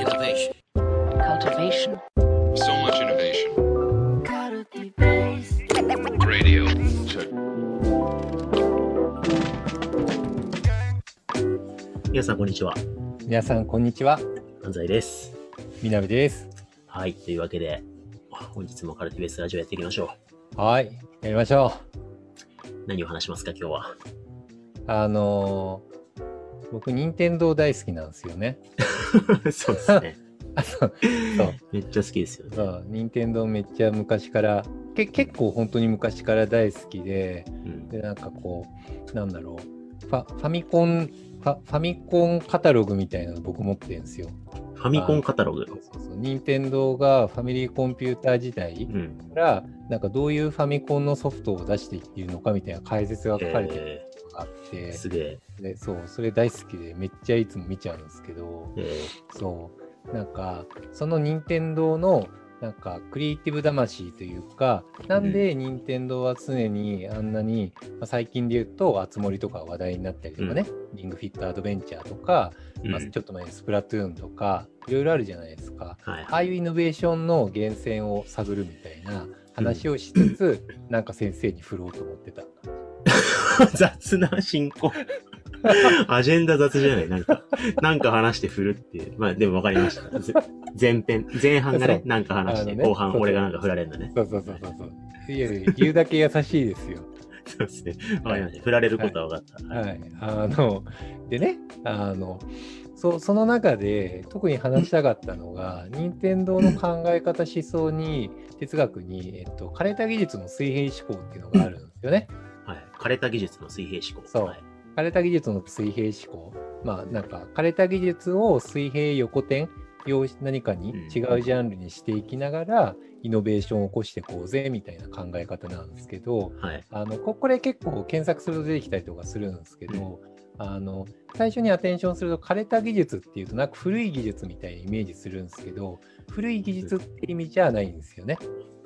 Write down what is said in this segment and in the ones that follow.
Innovation. cultivation, So much innovation. Radio. Check. 皆さん、こんにちは。皆さん、こんにちは。安西です。みなべです。はい。というわけで、本日もカルティベースラジオやっていきましょはい。やりましょう。何を話しますか、今日は？う。あのー僕、任天堂大好きなんですよね。そうですね。あ、そう。めっちゃ好きですよね。そう。任天堂めっちゃ昔から、け結構本当に昔から大好きで、うんで、なんかこう、なんだろう。ファファミコン、ファファミコンカタログみたいなの僕持ってるんですよ。ファミコンカタログ？そうそう。任天堂がファミリーコンピューター時代うん。から、なんかどういうファミコンのソフトを出していっているのかみたいな解説が書かれてるて、ー、すげえ。でそうそれ大好きでめっちゃいつも見ちゃうんですけどえそう。なんかその任天堂のなんかクリエイティブ魂というかなんで任天堂は常にあんなに、まあ、最近で言うと「あつ森」とか話題になったりとかね「リングフィットアドベンチャー」とか、ーまあ、ちょっと前に「スプラトゥーン」とかいろいろあるじゃないですか。はいああいうイノベーションの源泉を探るみたいな話をしつつ、なんか先生に振ろうと思ってた。雑な進行。アジェンダ雑じゃない？なんか、なんか話して振るっていう。まあ、でも分かりました。ぜ前編、前半がねなんか話して、ね後半俺がなんか振られるんだね。そうそうそうそうそう。いやいや、言うだけ優しいですよ。そうですね。わかりました。振られることは分かった。はい。あの、でね、あの、そその中で特に話したかったのが、任天堂の考え方、思想に、哲学に、えっと、枯れた技術の水平思考っていうのがあるんですよね。はい。枯れた技術の水平思考。そうはい。枯れた技術の水平思考。まあ、なんか、枯れた技術を水平横転、用何かに違うジャンルにしていきながら、イノベーションを起こしていこうぜ、みたいな考え方なんですけど、はい。あのここれ結構検索すると出てきたりとかするんですけど、あの最初にアテンションすると枯れた技術っていうとなんか古い技術みたいにイメージするんですけど古い技術って意味じゃないんですよね。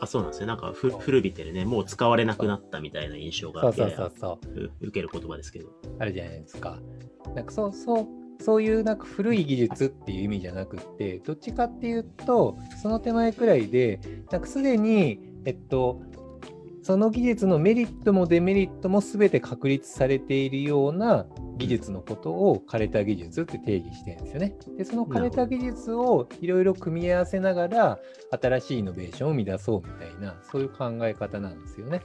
あ、そうなんですね。なんかふ、古びてるね。もう使われなくなったみたいな印象がそうそうそうそうう受ける言葉ですけど。あるじゃないですか。なんかそうそうそういうなんか古い技術っていう意味じゃなくってどっちかっていうとその手前くらいでなんかすでにえっとその技術のメリットもデメリットも全て確立されているような技術のことを枯れた技術って定義してるんですよね。でその枯れた技術をいろいろ組み合わせながら新しいイノベーションを生み出そうみたいなそういう考え方なんですよね。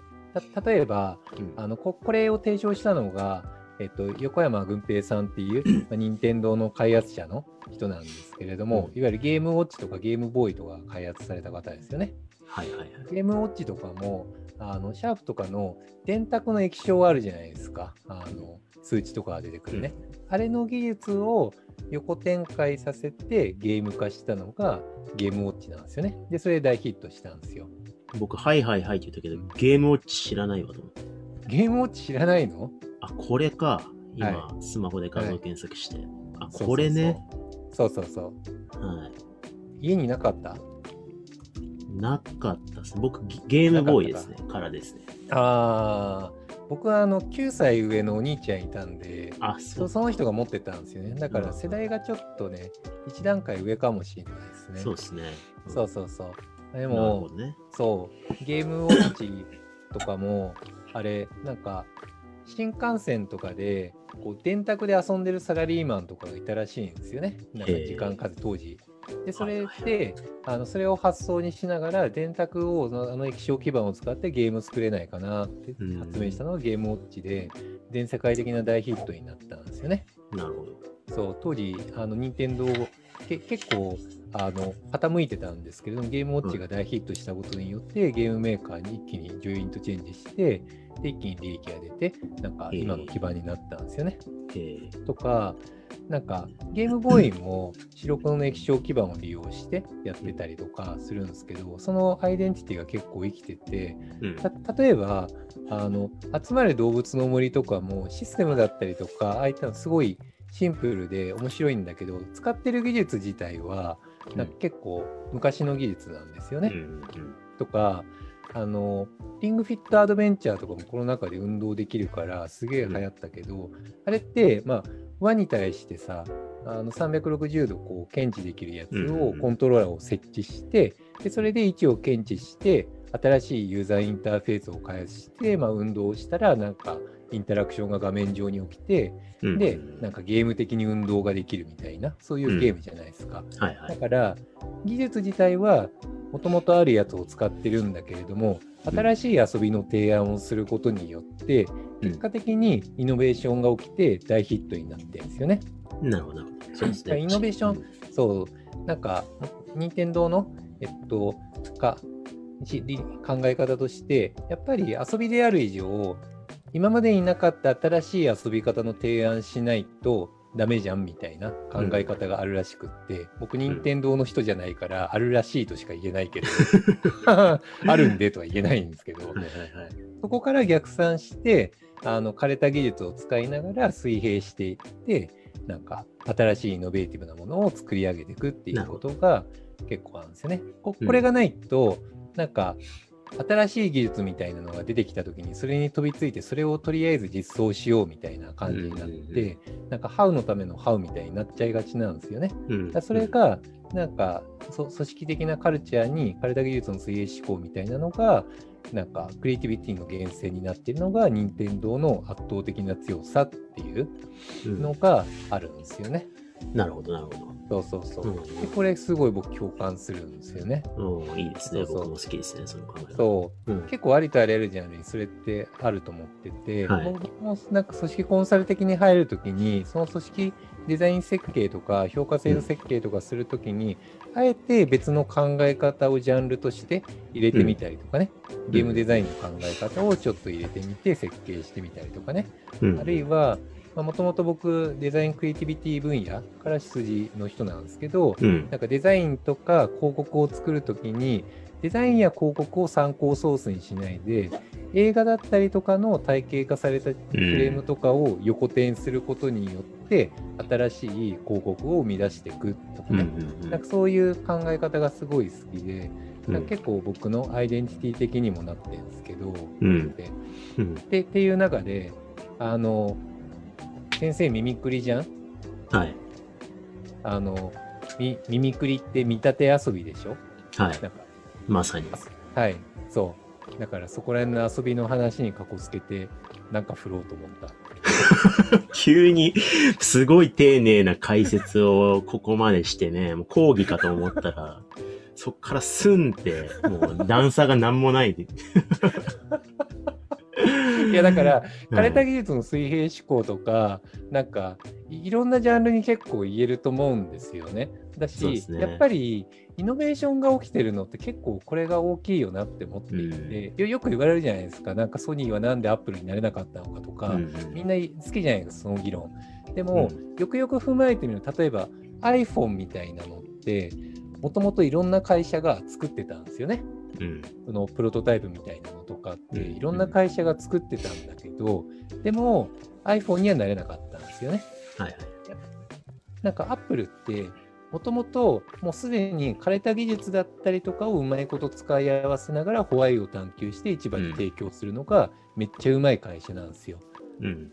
た例えばうんあのここれを提唱したのが、えっと、横山軍平さんっていう、まあ、任天堂の開発者の人なんですけれども、うんいわゆるゲームウォッチとかゲームボーイとか開発された方ですよね。はいはいはい。ゲームウォッチとかも、あのシャープとかの電卓の液晶あるじゃないですか。あの数値とかが出てくるね。あれの技術を横展開させてゲーム化したのがゲームウォッチなんですよね。で、それで大ヒットしたんですよ。僕、はいはいはいって言ったけど、ゲームウォッチ知らないわと思って。ゲームウォッチ知らないの？あ、これか。今、はスマホで画像検索して。あ、そうそうそうこれね。そうそうそう。はい。家になかった？なかったです。僕、ゲゲームボーイですね。からですね。ああ、僕はあの9歳上のお兄ちゃんいたんで、あ、そそうその人が持ってたんですよね。だからうん世代がちょっとね、一段階上かもしれないですね。そうですね。そうそうそう。でも、どね。そう、ゲームウォッチとかも、あれ、なんか、新幹線とかで、こう電卓で遊んでるサラリーマンとかがいたらしいんですよね。なんか時間数当時。で、それで、あのそれを発想にしながら、電卓を、あの液晶基板を使ってゲーム作れないかなってうん発明したのがゲームウォッチで、全世界的な大ヒットになったんですよね。なるほど。そう、当時、あの、任天堂け結構、あの、傾いてたんですけれども、ゲームウォッチが大ヒットしたことによって、ゲームメーカーに一気にジョイントチェンジして、で、一気に利益が出て、なんか今の基盤になったんですよね。えー、とか、なんかゲームボーイも白黒の液晶基板を利用してやってたりとかするんですけど、そのアイデンティティが結構生きてて、例えばあの集まる動物の森とかもシステムだったりとかああいったのすごいシンプルで面白いんだけど使ってる技術自体は結構昔の技術なんですよね。うんうんとかあのリングフィットアドベンチャーとかもこの中で運動できるからすげえ流行ったけど、あれってまあ輪に対してさあの360度こう検知できるやつうんうんうん。をコントローラーを設置して、でそれで位置を検知して、新しいユーザーインターフェースを開発して、まあ、運動をしたら、なんかインタラクションが画面上に起きて、うんで、なんかゲーム的に運動ができるみたいな、そういうゲームじゃないですか。だはいはい。から、技術自体はもともとあるやつを使ってるんだけれども、新しい遊びの提案をすることによって、うん結果的にイノベーションが起きて大ヒットになってるんですよね。なるほど。そうですね。イノベーションそう、なんか、任天堂の、えっと、か、考え方として、やっぱり遊びである以上、今までになかった新しい遊び方の提案しないとダメじゃんみたいな考え方があるらしくって、僕、任天堂の人じゃないから、あるらしいとしか言えないけど、あるんでとは言えないんですけど、はいはいはい。そこから逆算して、あの枯れた技術を使いながら水平していって、なんか新しいイノベーティブなものを作り上げていくっていうことが結構あるんですよね。これがないと、なんか新しい技術みたいなのが出てきたときに、それに飛びついて、それをとりあえず実装しようみたいな感じになっうんうんて、なんか How のための How みたいになっちゃいがちなんですよね。うんだそれが、なんか、そ組織的なカルチャーに、枯れた技術の水泳思考みたいなのが、なんか、クリエイティビティの源泉になっているのが、任天堂の圧倒的な強さっていううんのがあるんですよね。なるほど、なるほそうそうそう。ど。でこれ、すごい僕、共感するんですよね。うん、うんいいですね。そう僕も好きですね、その考え方。そう。うん。結構ありとあらゆるジャンルにそれってあると思ってて、はい僕もなんか組織コンサル的に入るときに、その組織デザイン設計とか評価制度設計とかするときに、あえて別の考え方をジャンルとして入れてみたりとかね、ゲームデザインの考え方をちょっと入れてみて設計してみたりとかね、うんあるいは、もともと僕、デザインクリエイティビティ分野から出自の人なんですけど、うん。なんかデザインとか広告を作るときに、デザインや広告を参考ソースにしないで、映画だったりとかの体系化されたフレームとかを横転することによって、新しい広告を生み出していくとかうん。うね、んなんかそういう考え方がすごい好きで、うんなんか結構僕のアイデンティティ的にもなってるんですけど、うんでうん。でっていう中で、あの、先生、耳くりじゃん？はい。あの、み耳くりって見立て遊びでしょ？はい。なんかまさに。はい、そう。だからそこら辺の遊びの話にかこつけて、なんか振ろうと思った。急に、すごい丁寧な解説をここまでしてね、もう講義かと思ったら、そっからスンって、もう段差がなんもないで。いや、だから、うん枯れた技術の水平思考とか、なんか、いいろんなジャンルに結構言えると思うんですよね。だし、ねやっぱり、イノベーションが起きてるのって結構これが大きいよなって思っていて、よよく言われるじゃないですか。なんかソニーはなんでアップルになれなかったのかとか、うんみんな好きじゃないですか、その議論。でも、よくよく踏まえてみると、例えば iPhone みたいなのって、もともといろんな会社が作ってたんですよね。うん。そのプロトタイプみたいなのとかって、うんいろんな会社が作ってたんだけど、でも iPhone にはなれなかったんですよね。はいはい。なんか Apple って、もともともうすでに枯れた技術だったりとかをうまいこと使い合わせながらホワイトを探求して市場に提供するのがめっちゃうまい会社なんですよ。うん。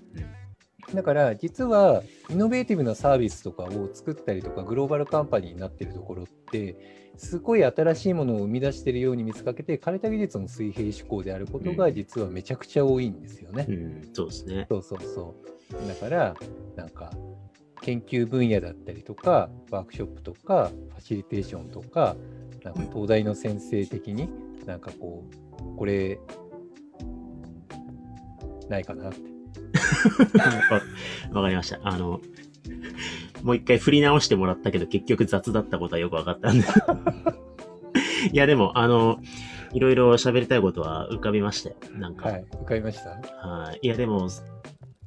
だから実はイノベーティブなサービスとかを作ったりとかグローバルカンパニーになってるところってすごい新しいものを生み出してるように見せかけて枯れた技術の水平思考であることが実はめちゃくちゃ多いんですよね。うん。そうですね。そうそうそう。だからなんか研究分野だったりとかワークショップとかファシリテーションとかなんか東大の先生的になんかこうこれないかなって。わ わかりました。あの、もう一回振り直してもらったけど、結局雑だったことはよくわかったんで。いや、でも、あの、いろいろ喋りたいことは浮かびましたよ。なんか。はい、浮かびました？はい。いや、でも、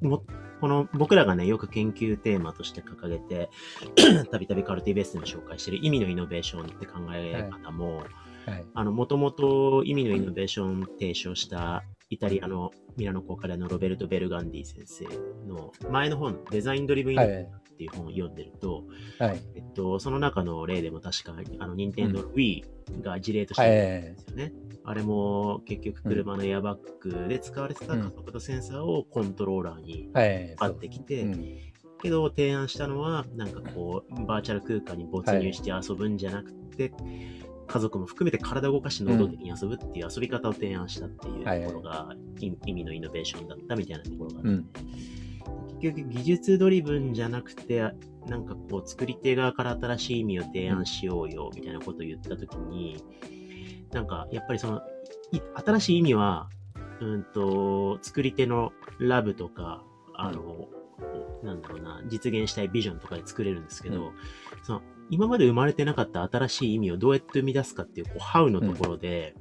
も、この、僕らがね、よく研究テーマとして掲げて、たびたびカルティベースでも紹介している意味のイノベーションって考え方も、はい。あの、もともと意味のイノベーションを提唱したイタリアのミラノ工科大のロベルト・ベルガンディ先生の前の本、デザインドリブンイノベーションっていう本を読んでると、はい。えっと、その中の例でも確か、あの、任天堂の Wii が事例として出てるんですよね。あれも結局車のエアバッグで使われてた加速度センサーをコントローラーにはい。買ってきて、うんけど提案したのは、なんかこう、バーチャル空間に没入して遊ぶんじゃなくて、家族も含めて体を動かして能動的に遊ぶっていう遊び方を提案したっていうところが、い意味のイノベーションだったみたいなところがあって、うん。結局技術ドリブンじゃなくて、なんかこう作り手側から新しい意味を提案しようよみたいなことを言ったときに、なんかやっぱりその、い新しい意味は、うんと、作り手のラブとか、あの、なんだろうな、実現したいビジョンとかで作れるんですけど、うその、今まで生まれてなかった新しい意味をどうやって生み出すかっていう、こう、ハウのところで、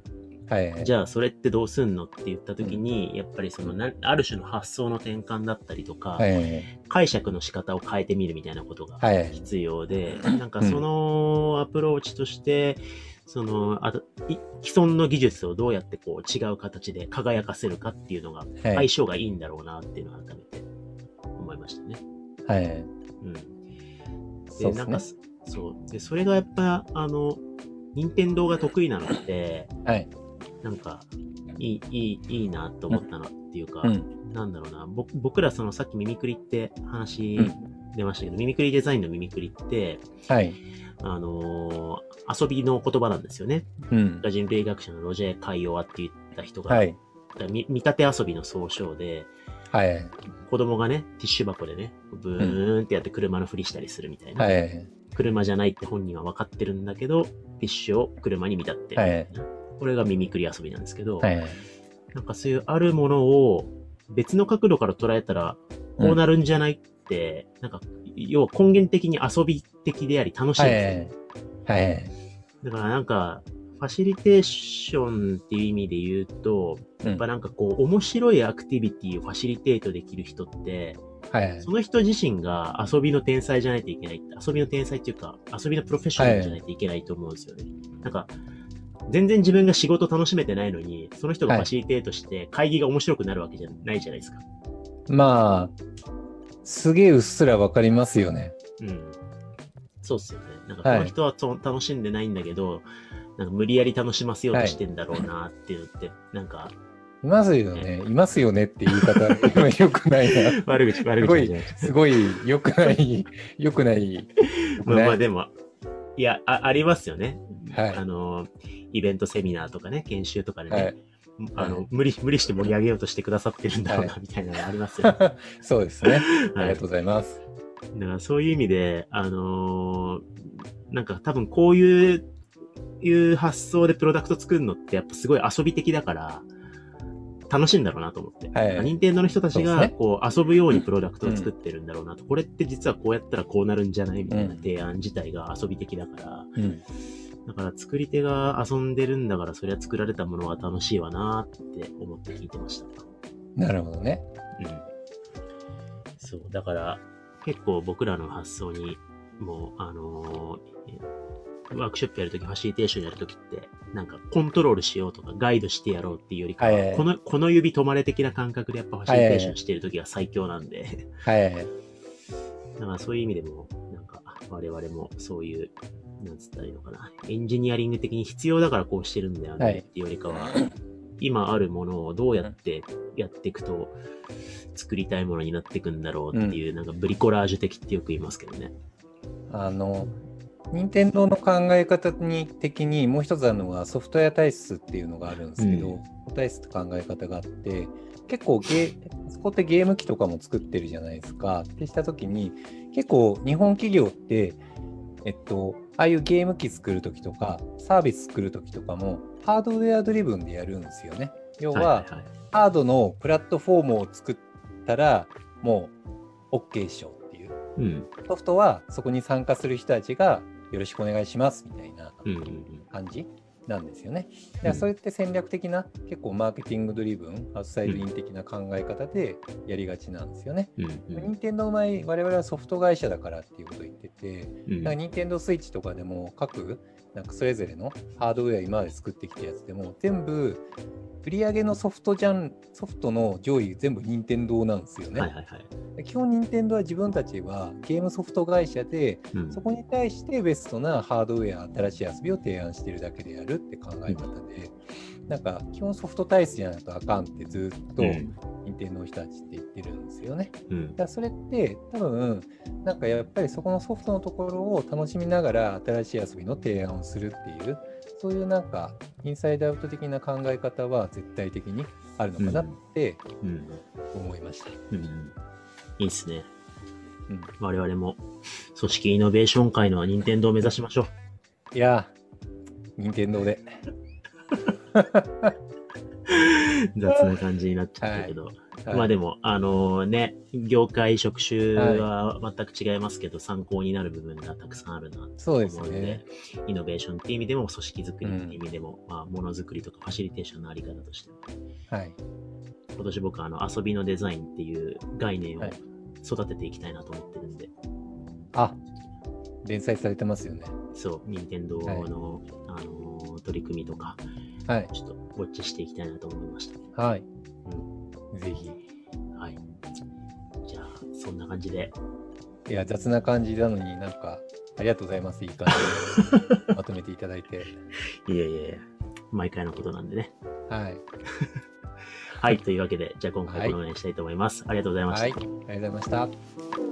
はいはい。じゃあそれってどうすんのって言った時に、やっぱりそのな、ある種の発想の転換だったりとか、はいはいはい。解釈の仕方を変えてみるみたいなことがはいはい。必要で、なんかそのアプローチとして、その、あと、い既存の技術をどうやってこう違う形で輝かせるかっていうのがはい。相性がいいんだろうなっていうのを改めて思いましたね。はい。うん。で、なんか。そ、そう。で、それがやっぱ、あの、任天堂が得意なのって、はい。なんか、いい、いい、いいなと思ったのっていうか、うん。なんだろうな、僕僕らそのさっきミミクリって話うん出ましたけど、ミミクリデザインのミミクリって、はい。あのー遊びの言葉なんですよね。うん。人類学者のロジェー・カイオワって言った人が、はい。み見立て遊びの総称で、はい。子供がね、ティッシュ箱でね、ブーンってやって車のふりしたりするみたいな。はい。車じゃないって本人は分かってるんだけど、ティッシュを車に見立ってるみたいな。これがミミクリ遊びなんですけど、はい。なんかそういうあるものを別の角度から捉えたら、こうなるんじゃないって、なんか、要は根源的に遊び的であり楽しいんはですよ。い。はい。だからなんか、ファシリテーションっていう意味で言うと、うんやっぱなんかこう、面白いアクティビティをファシリテートできる人って、はい。その人自身が遊びの天才じゃないといけない。遊びの天才っていうか、遊びのプロフェッショナルじゃないといけないと思うんですよね。なんか、全然自分が仕事楽しめてないのに、その人がファシリテートして会議が面白くなるわけじゃないじゃないですか。まあ、すげえうっすらわかりますよね。うん。そうっすよね。なんかこの人はそ楽しんでないんだけど、なんか無理やり楽しませようとしてんだろうなっていうのって、なんか、いますよね。いますよねって言い方、よくないな。悪口、悪口じゃないすごい、よくない、よくない。まあまあねでも、いや、あありますよね。はいあの、イベントセミナーとかね、研修とかでね、はい。あの、はい無理、無理して盛り上げようとしてくださってるんだろうな、はみたいなのありますよね。そうですね。あはいりがとうございます。だからそういう意味で、あのーなんか多分こういう、いう発想でプロダクト作るのってやっぱすごい遊び的だから、楽しいんだろうなと思って。はい任天堂の人たちがこう遊ぶようにプロダクトを作ってるんだろうなと。これって実はこうやったらこうなるんじゃないみたいなうん提案自体が遊び的だから、うん。だから作り手が遊んでるんだからそりゃ作られたものは楽しいわなって思って聞いてました。なるほどね。うん。そう、だから、結構僕らの発想に、もう、あのーワークショップやるとき、ファシリテーションやるときって、なんかコントロールしようとか、ガイドしてやろうっていうよりかは、この、この指止まれ的な感覚でやっぱファシリテーションしてるときが最強なんで、はい。だからそういう意味でも、なんか、我々もそういう、なんつったらいいのかな、エンジニアリング的に必要だからこうしてるんだよはいねっていうよりかは、今あるものをどうやってやっていくと、作りたいものになっていくんだろうっていう、なんかブリコラージュ的ってよく言いますけどね。あの、任天堂の考え方に的にもう一つあるのがソフトウェア体質っていうのがあるんですけど、うん体質って考え方があって結構ゲーそこってゲーム機とかも作ってるじゃないですかってした時に結構日本企業ってえっとああいうゲーム機作る時とかサービス作る時とかもハードウェアドリブンでやるんですよね要は。ハードのプラットフォームを作ったらもう OK っしょっていううん。ソフトはそこに参加する人たちがよろしくお願いしますみたいな。感じなんですよね。だからそれって戦略的な結構マーケティングドリブンアウトサイドイン的な考え方でやりがちなんですよね。任天堂の場合我々はソフト会社だからっていうことを言っててうんだから任天堂スイッチとかでも各なんかそれぞれのハードウェア今まで作ってきたやつでも全部売り上げのソフトジャンソフトの上位全部任天堂なんですよね。はいはいはい。基本任天堂は自分たちはゲームソフト会社でうんそこに対してベストなハードウェア新しい遊びを提案しているだけであるって考え方でなんか基本ソフト体質じゃないとあかんってずっと、うん。任天堂の人たちって言ってるんですよね。うん。だからそれって多分なんかやっぱりそこのソフトのところを楽しみながら新しい遊びの提案をするっていうそういうなんかインサイドアウト的な考え方は絶対的にあるのかなってうん。思いました。うん。いいっすね。うん。我々も、組織イノベーション界の任天堂を目指しましょう。いやー、任天堂で。雑な感じになっちゃったけど。まあでも、あのね、業界職種は全く違いますけど、参考になる部分がたくさんあるなと思うので、ね。イノベーションっていう意味でも、組織づくりっていう意味でも、まあ、ものづくりとかファシリテーションのあり方としても、はい。今年僕はあの遊びのデザインっていう概念をはい育てていきたいなと思ってるんで、あ、連載されてますよね。そう、任天堂の、あの取り組みとか、はい。ちょっとウォッチしていきたいなと思いました。はい。うぜひ。ん。はい。じゃあ、そんな感じで、いや、雑な感じなのになんか、ありがとうございます。いい感じで まとめていただいて。いえいえ、毎回のことなんでね。はい。はい、というわけで、じゃあ今回このようにしたいと思います。ありがとうございました。はい。ありがとうございました。